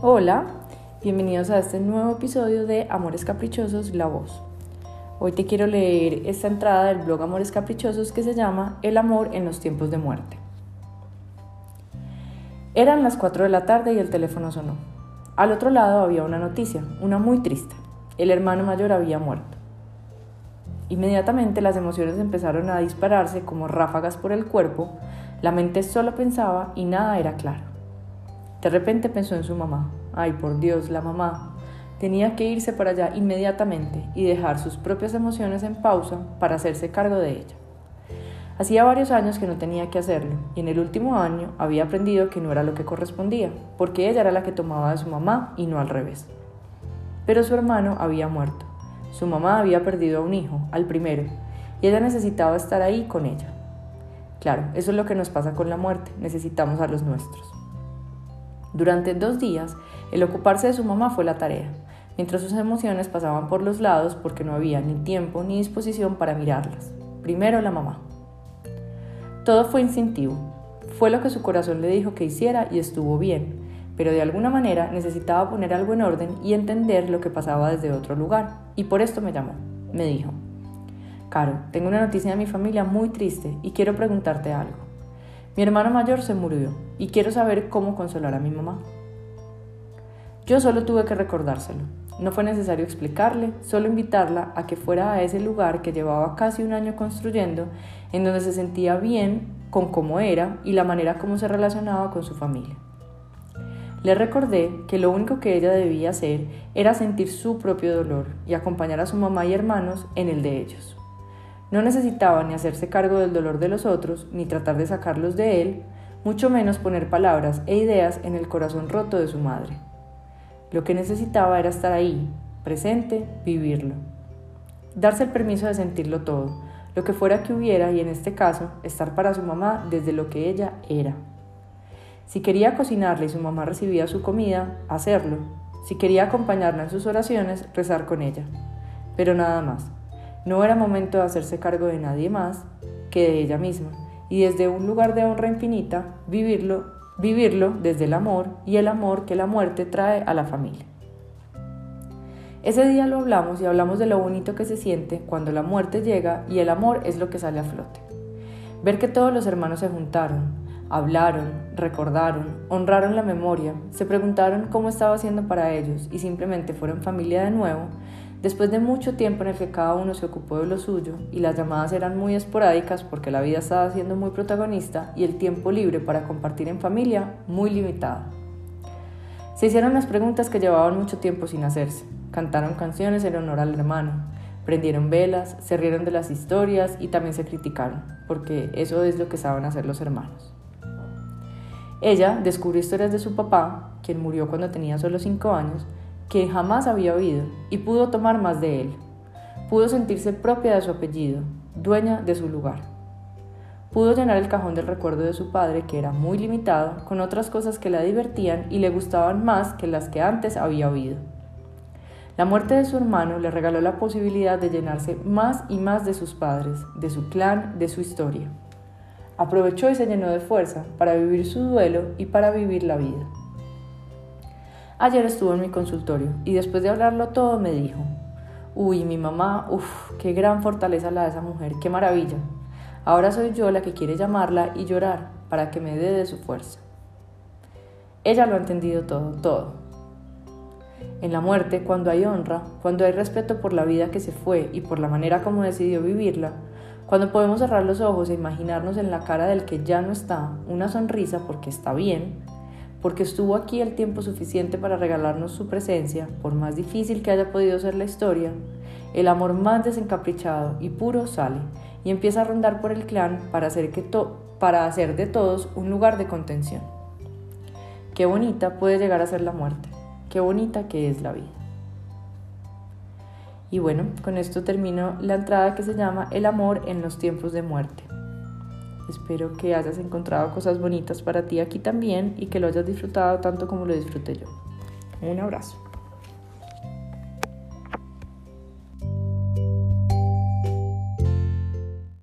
Hola, bienvenidos a este nuevo episodio de Amores Caprichosos, La Voz. Hoy te quiero leer esta entrada del blog Amores Caprichosos que se llama El amor en los tiempos de muerte. Eran las 4 de la tarde y el teléfono sonó. Al otro lado había una noticia, una muy triste. El hermano mayor había muerto. Inmediatamente las emociones empezaron a dispararse como ráfagas por el cuerpo, la mente solo pensaba y nada era claro. De repente pensó en su mamá. Ay, por Dios, la mamá. Tenía que irse para allá inmediatamente y dejar sus propias emociones en pausa para hacerse cargo de ella. Hacía varios años que no tenía que hacerlo y en el último año había aprendido que no era lo que correspondía, porque ella era la que tomaba de su mamá y no al revés. Pero su hermano había muerto. Su mamá había perdido a un hijo, al primero, y ella necesitaba estar ahí con ella. Claro, eso es lo que nos pasa con la muerte, necesitamos a los nuestros. Durante dos días, el ocuparse de su mamá fue la tarea, mientras sus emociones pasaban por los lados porque no había ni tiempo ni disposición para mirarlas. Primero la mamá. Todo fue instintivo. Fue lo que su corazón le dijo que hiciera y estuvo bien, pero de alguna manera necesitaba poner algo en orden y entender lo que pasaba desde otro lugar, y por esto me llamó. Me dijo, Caro, tengo una noticia de mi familia muy triste y quiero preguntarte algo. Mi hermano mayor se murió y quiero saber cómo consolar a mi mamá. Yo solo tuve que recordárselo. No fue necesario explicarle, solo invitarla a que fuera a ese lugar que llevaba casi un año construyendo, en donde se sentía bien con cómo era y la manera como se relacionaba con su familia. Le recordé que lo único que ella debía hacer era sentir su propio dolor y acompañar a su mamá y hermanos en el de ellos. No necesitaba ni hacerse cargo del dolor de los otros, ni tratar de sacarlos de él, mucho menos poner palabras e ideas en el corazón roto de su madre. Lo que necesitaba era estar ahí, presente, vivirlo. Darse el permiso de sentirlo todo, lo que fuera que hubiera y en este caso, estar para su mamá desde lo que ella era. Si quería cocinarle y su mamá recibía su comida, hacerlo. Si quería acompañarla en sus oraciones, rezar con ella. Pero nada más. No era momento de hacerse cargo de nadie más que de ella misma, y desde un lugar de honra infinita, vivirlo, vivirlo desde el amor y el amor que la muerte trae a la familia. Ese día lo hablamos y hablamos de lo bonito que se siente cuando la muerte llega y el amor es lo que sale a flote. Ver que todos los hermanos se juntaron, hablaron, recordaron, honraron la memoria, se preguntaron cómo estaba siendo para ellos y simplemente fueron familia de nuevo, Después de mucho tiempo en el que cada uno se ocupó de lo suyo y las llamadas eran muy esporádicas porque la vida estaba siendo muy protagonista y el tiempo libre para compartir en familia muy limitado. Se hicieron las preguntas que llevaban mucho tiempo sin hacerse, cantaron canciones en honor al hermano, prendieron velas, se rieron de las historias y también se criticaron, porque eso es lo que saben hacer los hermanos. Ella descubrió historias de su papá, quien murió cuando tenía solo 5 años, que jamás había oído y pudo tomar más de él. Pudo sentirse propia de su apellido, dueña de su lugar. Pudo llenar el cajón del recuerdo de su padre, que era muy limitado, con otras cosas que la divertían y le gustaban más que las que antes había oído. La muerte de su hermano le regaló la posibilidad de llenarse más y más de sus padres, de su clan, de su historia. Aprovechó y se llenó de fuerza para vivir su duelo y para vivir la vida. Ayer estuvo en mi consultorio y después de hablarlo todo me dijo, uy, mi mamá, uff, qué gran fortaleza la de esa mujer, qué maravilla. Ahora soy yo la que quiere llamarla y llorar para que me dé de su fuerza. Ella lo ha entendido todo, todo. En la muerte, cuando hay honra, cuando hay respeto por la vida que se fue y por la manera como decidió vivirla, cuando podemos cerrar los ojos e imaginarnos en la cara del que ya no está una sonrisa porque está bien, porque estuvo aquí el tiempo suficiente para regalarnos su presencia, por más difícil que haya podido ser la historia, el amor más desencaprichado y puro sale y empieza a rondar por el clan para hacer, que para hacer de todos un lugar de contención. Qué bonita puede llegar a ser la muerte, qué bonita que es la vida. Y bueno, con esto termino la entrada que se llama El amor en los tiempos de muerte. Espero que hayas encontrado cosas bonitas para ti aquí también y que lo hayas disfrutado tanto como lo disfruté yo. Un abrazo.